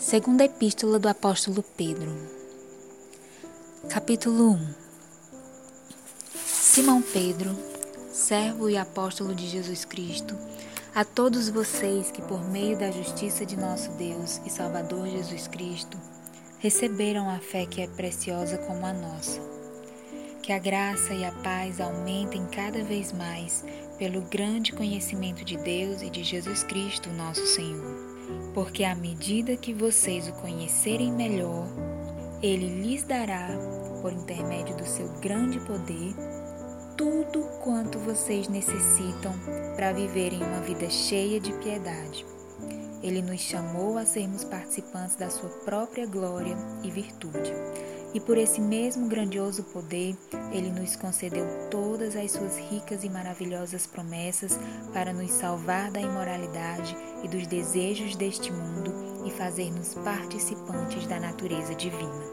Segunda Epístola do Apóstolo Pedro. Capítulo 1. Simão Pedro, servo e apóstolo de Jesus Cristo, a todos vocês que por meio da justiça de nosso Deus e Salvador Jesus Cristo, receberam a fé que é preciosa como a nossa. Que a graça e a paz aumentem cada vez mais pelo grande conhecimento de Deus e de Jesus Cristo, nosso Senhor porque à medida que vocês o conhecerem melhor, ele lhes dará, por intermédio do seu grande poder, tudo quanto vocês necessitam para viverem uma vida cheia de piedade. Ele nos chamou a sermos participantes da sua própria glória e virtude. E por esse mesmo grandioso poder, ele nos concedeu todas as suas ricas e maravilhosas promessas para nos salvar da imoralidade e dos desejos deste mundo e fazer-nos participantes da natureza divina.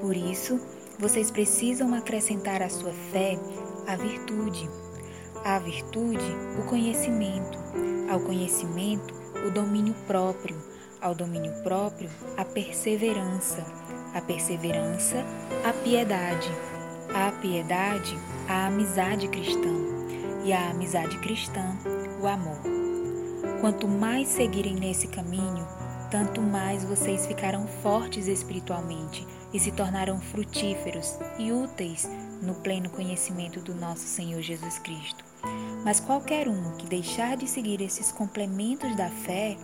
Por isso, vocês precisam acrescentar à sua fé a virtude, à virtude, o conhecimento, ao conhecimento, o domínio próprio, ao domínio próprio, a perseverança a perseverança, a piedade, a piedade, a amizade cristã e a amizade cristã, o amor. Quanto mais seguirem nesse caminho, tanto mais vocês ficarão fortes espiritualmente e se tornarão frutíferos e úteis no pleno conhecimento do nosso Senhor Jesus Cristo. Mas qualquer um que deixar de seguir esses complementos da fé,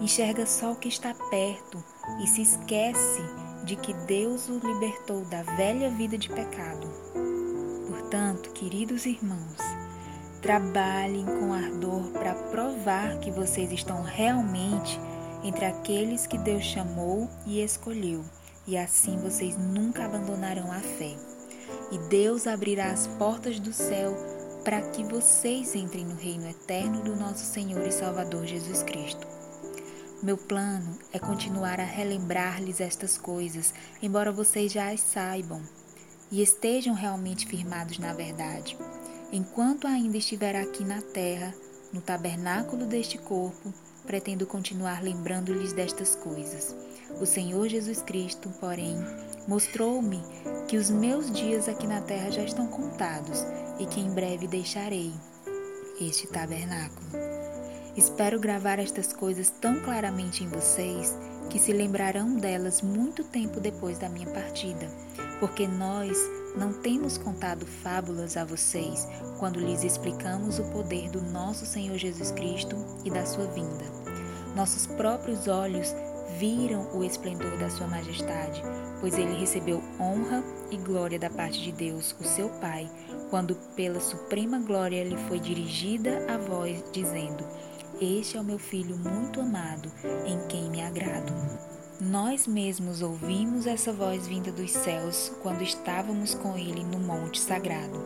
enxerga só o que está perto e se esquece de que Deus o libertou da velha vida de pecado. Portanto, queridos irmãos, trabalhem com ardor para provar que vocês estão realmente entre aqueles que Deus chamou e escolheu, e assim vocês nunca abandonarão a fé. E Deus abrirá as portas do céu para que vocês entrem no reino eterno do nosso Senhor e Salvador Jesus Cristo. Meu plano é continuar a relembrar-lhes estas coisas, embora vocês já as saibam e estejam realmente firmados na verdade. Enquanto ainda estiver aqui na terra, no tabernáculo deste corpo, pretendo continuar lembrando-lhes destas coisas. O Senhor Jesus Cristo, porém, mostrou-me que os meus dias aqui na terra já estão contados e que em breve deixarei este tabernáculo. Espero gravar estas coisas tão claramente em vocês que se lembrarão delas muito tempo depois da minha partida, porque nós não temos contado fábulas a vocês quando lhes explicamos o poder do nosso Senhor Jesus Cristo e da sua vinda. Nossos próprios olhos viram o esplendor da Sua Majestade, pois ele recebeu honra e glória da parte de Deus, o seu Pai, quando pela suprema glória lhe foi dirigida a voz, dizendo: este é o meu filho muito amado, em quem me agrado. Nós mesmos ouvimos essa voz vinda dos céus quando estávamos com ele no monte sagrado.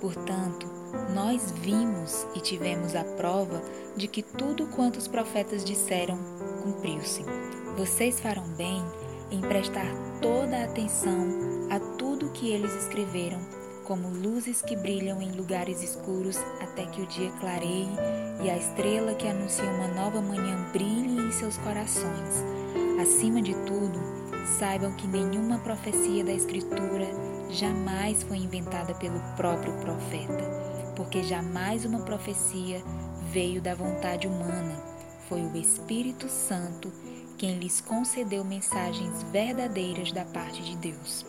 Portanto, nós vimos e tivemos a prova de que tudo quanto os profetas disseram cumpriu-se. Vocês farão bem em prestar toda a atenção a tudo que eles escreveram como luzes que brilham em lugares escuros até que o dia clareie e a estrela que anuncia uma nova manhã brilhe em seus corações. Acima de tudo, saibam que nenhuma profecia da Escritura jamais foi inventada pelo próprio profeta, porque jamais uma profecia veio da vontade humana. Foi o Espírito Santo quem lhes concedeu mensagens verdadeiras da parte de Deus.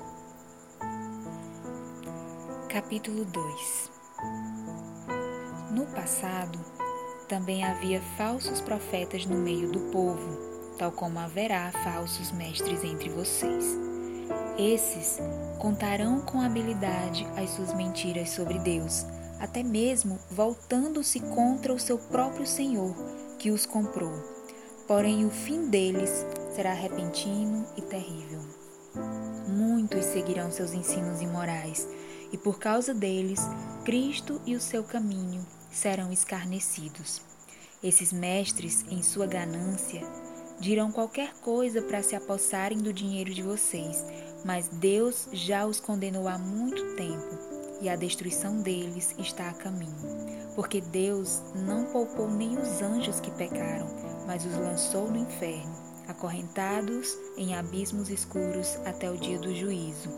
Capítulo 2 No passado, também havia falsos profetas no meio do povo, tal como haverá falsos mestres entre vocês. Esses contarão com habilidade as suas mentiras sobre Deus, até mesmo voltando-se contra o seu próprio Senhor, que os comprou. Porém, o fim deles será repentino e terrível. Muitos seguirão seus ensinos imorais e por causa deles, Cristo e o seu caminho serão escarnecidos. Esses mestres, em sua ganância, dirão qualquer coisa para se apossarem do dinheiro de vocês, mas Deus já os condenou há muito tempo e a destruição deles está a caminho. Porque Deus não poupou nem os anjos que pecaram, mas os lançou no inferno, acorrentados em abismos escuros até o dia do juízo.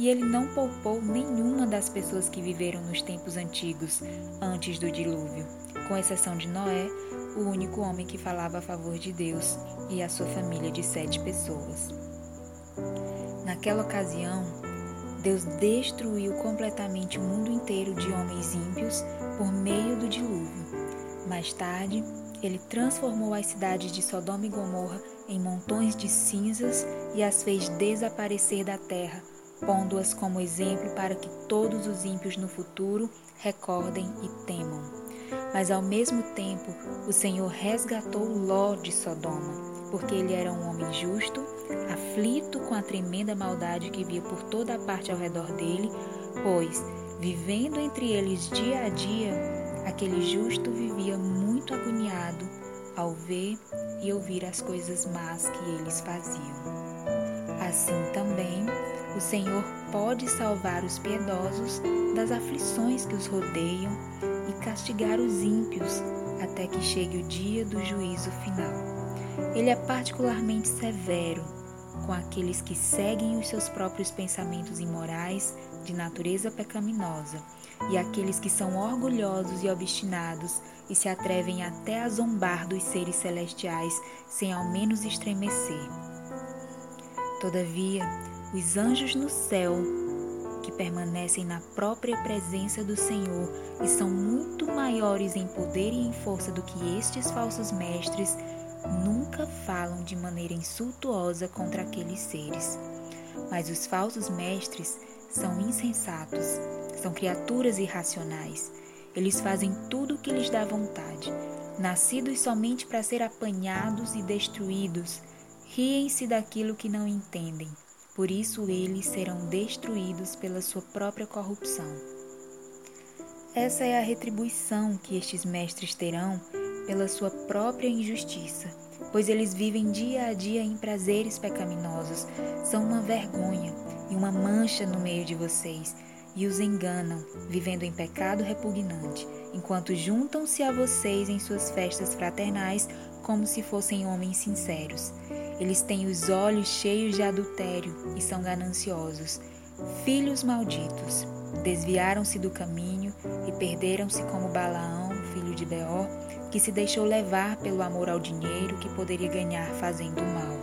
E ele não poupou nenhuma das pessoas que viveram nos tempos antigos, antes do dilúvio, com exceção de Noé, o único homem que falava a favor de Deus e a sua família de sete pessoas. Naquela ocasião, Deus destruiu completamente o mundo inteiro de homens ímpios por meio do dilúvio. Mais tarde, ele transformou as cidades de Sodoma e Gomorra em montões de cinzas e as fez desaparecer da terra, pondo-as como exemplo para que todos os ímpios no futuro recordem e temam. Mas ao mesmo tempo, o Senhor resgatou Ló de Sodoma, porque ele era um homem justo, aflito com a tremenda maldade que via por toda a parte ao redor dele, pois, vivendo entre eles dia a dia, aquele justo vivia muito agoniado ao ver e ouvir as coisas más que eles faziam. Assim também, o Senhor pode salvar os piedosos das aflições que os rodeiam e castigar os ímpios até que chegue o dia do juízo final. Ele é particularmente severo com aqueles que seguem os seus próprios pensamentos imorais de natureza pecaminosa e aqueles que são orgulhosos e obstinados e se atrevem até a zombar dos seres celestiais sem ao menos estremecer. Todavia, os anjos no céu, que permanecem na própria presença do Senhor e são muito maiores em poder e em força do que estes falsos mestres, nunca falam de maneira insultuosa contra aqueles seres. Mas os falsos mestres são insensatos, são criaturas irracionais. Eles fazem tudo o que lhes dá vontade. Nascidos somente para ser apanhados e destruídos, riem-se daquilo que não entendem. Por isso eles serão destruídos pela sua própria corrupção. Essa é a retribuição que estes mestres terão pela sua própria injustiça, pois eles vivem dia a dia em prazeres pecaminosos, são uma vergonha e uma mancha no meio de vocês, e os enganam, vivendo em pecado repugnante, enquanto juntam-se a vocês em suas festas fraternais como se fossem homens sinceros. Eles têm os olhos cheios de adultério e são gananciosos. Filhos malditos, desviaram-se do caminho e perderam-se como Balaão, filho de Beor, que se deixou levar pelo amor ao dinheiro que poderia ganhar fazendo mal.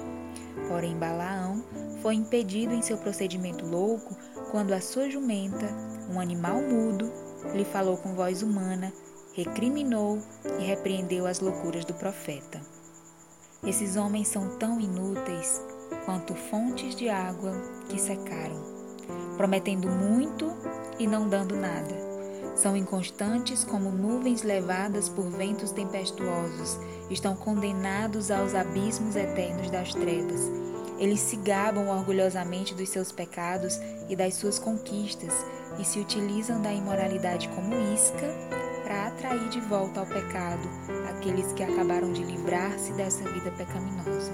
Porém, Balaão foi impedido em seu procedimento louco quando a sua jumenta, um animal mudo, lhe falou com voz humana, recriminou e repreendeu as loucuras do profeta. Esses homens são tão inúteis quanto fontes de água que secaram, prometendo muito e não dando nada são inconstantes como nuvens levadas por ventos tempestuosos, estão condenados aos abismos eternos das trevas. Eles se gabam orgulhosamente dos seus pecados e das suas conquistas e se utilizam da imoralidade como isca para atrair de volta ao pecado aqueles que acabaram de livrar-se dessa vida pecaminosa.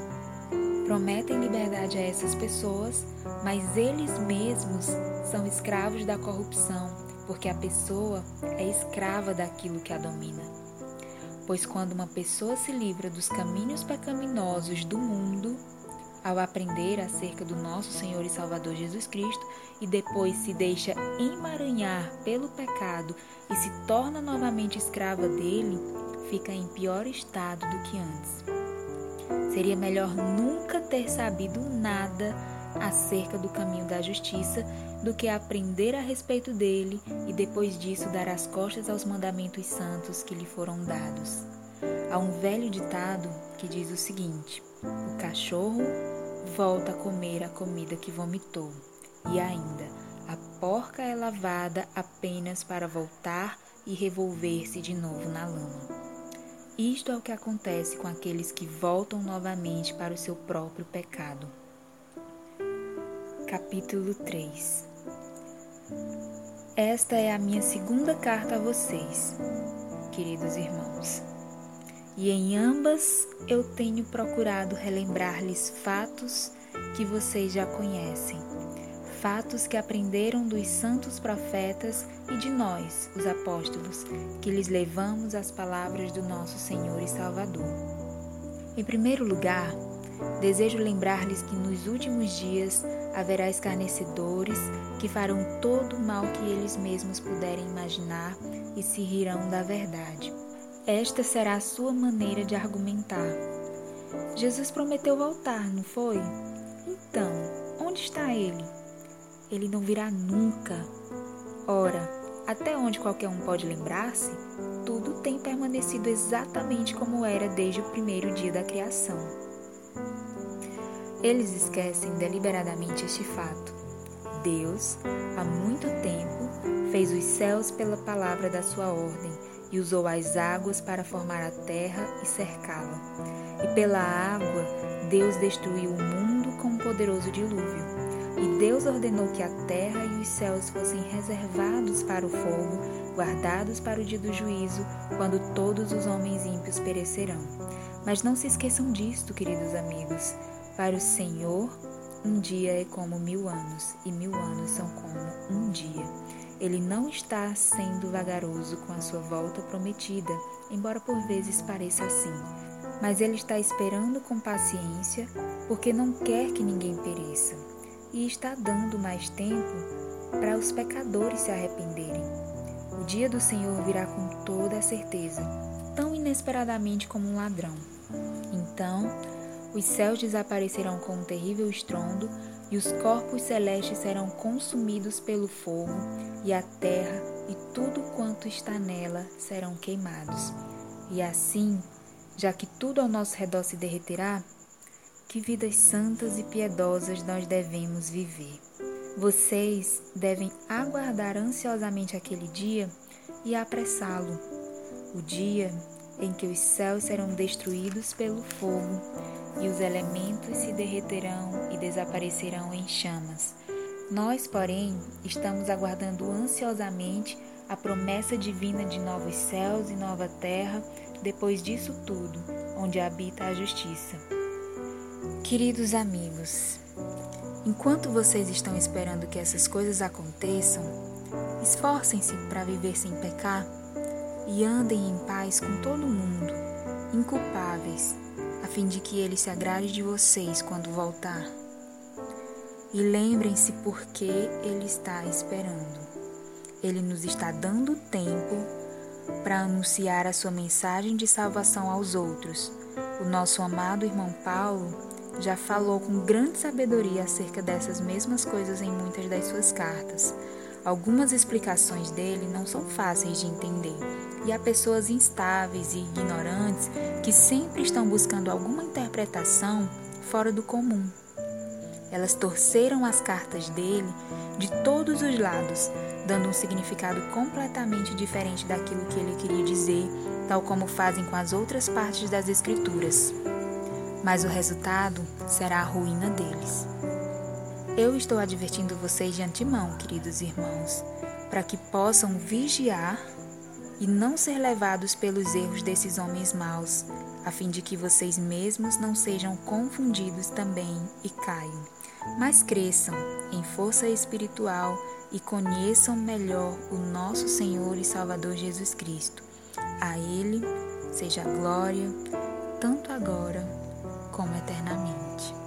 Prometem liberdade a essas pessoas, mas eles mesmos são escravos da corrupção porque a pessoa é escrava daquilo que a domina. Pois quando uma pessoa se livra dos caminhos pecaminosos do mundo, ao aprender acerca do nosso Senhor e Salvador Jesus Cristo e depois se deixa emaranhar pelo pecado e se torna novamente escrava dele, fica em pior estado do que antes. Seria melhor nunca ter sabido nada acerca do caminho da justiça do que aprender a respeito dele e depois disso dar as costas aos mandamentos santos que lhe foram dados. Há um velho ditado que diz o seguinte: o cachorro volta a comer a comida que vomitou, e ainda, a porca é lavada apenas para voltar e revolver-se de novo na lama. Isto é o que acontece com aqueles que voltam novamente para o seu próprio pecado. Capítulo 3 Esta é a minha segunda carta a vocês, queridos irmãos. E em ambas eu tenho procurado relembrar-lhes fatos que vocês já conhecem, fatos que aprenderam dos santos profetas e de nós, os apóstolos, que lhes levamos as palavras do nosso Senhor e Salvador. Em primeiro lugar, desejo lembrar-lhes que nos últimos dias haverá escarnecedores que farão todo o mal que eles mesmos puderem imaginar e se rirão da verdade. Esta será a sua maneira de argumentar. Jesus prometeu voltar, não foi? Então, onde está ele? Ele não virá nunca. Ora, até onde qualquer um pode lembrar-se, tudo tem permanecido exatamente como era desde o primeiro dia da criação. Eles esquecem deliberadamente este fato. Deus, há muito tempo, fez os céus pela palavra da sua ordem e usou as águas para formar a terra e cercá-la. E pela água, Deus destruiu o mundo com um poderoso dilúvio. E Deus ordenou que a terra e os céus fossem reservados para o fogo, guardados para o dia do juízo, quando todos os homens ímpios perecerão. Mas não se esqueçam disto, queridos amigos. Para o Senhor, um dia é como mil anos, e mil anos são como um dia. Ele não está sendo vagaroso com a sua volta prometida, embora por vezes pareça assim. Mas ele está esperando com paciência, porque não quer que ninguém pereça, e está dando mais tempo para os pecadores se arrependerem. O dia do Senhor virá com toda a certeza, tão inesperadamente como um ladrão. Então, os céus desaparecerão com um terrível estrondo, e os corpos celestes serão consumidos pelo fogo, e a terra e tudo quanto está nela serão queimados. E assim, já que tudo ao nosso redor se derreterá, que vidas santas e piedosas nós devemos viver. Vocês devem aguardar ansiosamente aquele dia e apressá-lo, o dia em que os céus serão destruídos pelo fogo e os elementos se derreterão e desaparecerão em chamas. Nós, porém, estamos aguardando ansiosamente a promessa divina de novos céus e nova terra, depois disso tudo, onde habita a justiça. Queridos amigos, enquanto vocês estão esperando que essas coisas aconteçam, esforcem-se para viver sem pecar e andem em paz com todo mundo, inculpáveis, a fim de que ele se agrade de vocês quando voltar. E lembrem-se por que ele está esperando. Ele nos está dando tempo para anunciar a sua mensagem de salvação aos outros. O nosso amado irmão Paulo já falou com grande sabedoria acerca dessas mesmas coisas em muitas das suas cartas. Algumas explicações dele não são fáceis de entender, e há pessoas instáveis e ignorantes que sempre estão buscando alguma interpretação fora do comum. Elas torceram as cartas dele de todos os lados, dando um significado completamente diferente daquilo que ele queria dizer, tal como fazem com as outras partes das Escrituras. Mas o resultado será a ruína deles. Eu estou advertindo vocês de antemão, queridos irmãos, para que possam vigiar e não ser levados pelos erros desses homens maus, a fim de que vocês mesmos não sejam confundidos também e caiam, mas cresçam em força espiritual e conheçam melhor o nosso Senhor e Salvador Jesus Cristo. A Ele seja a glória, tanto agora como eternamente.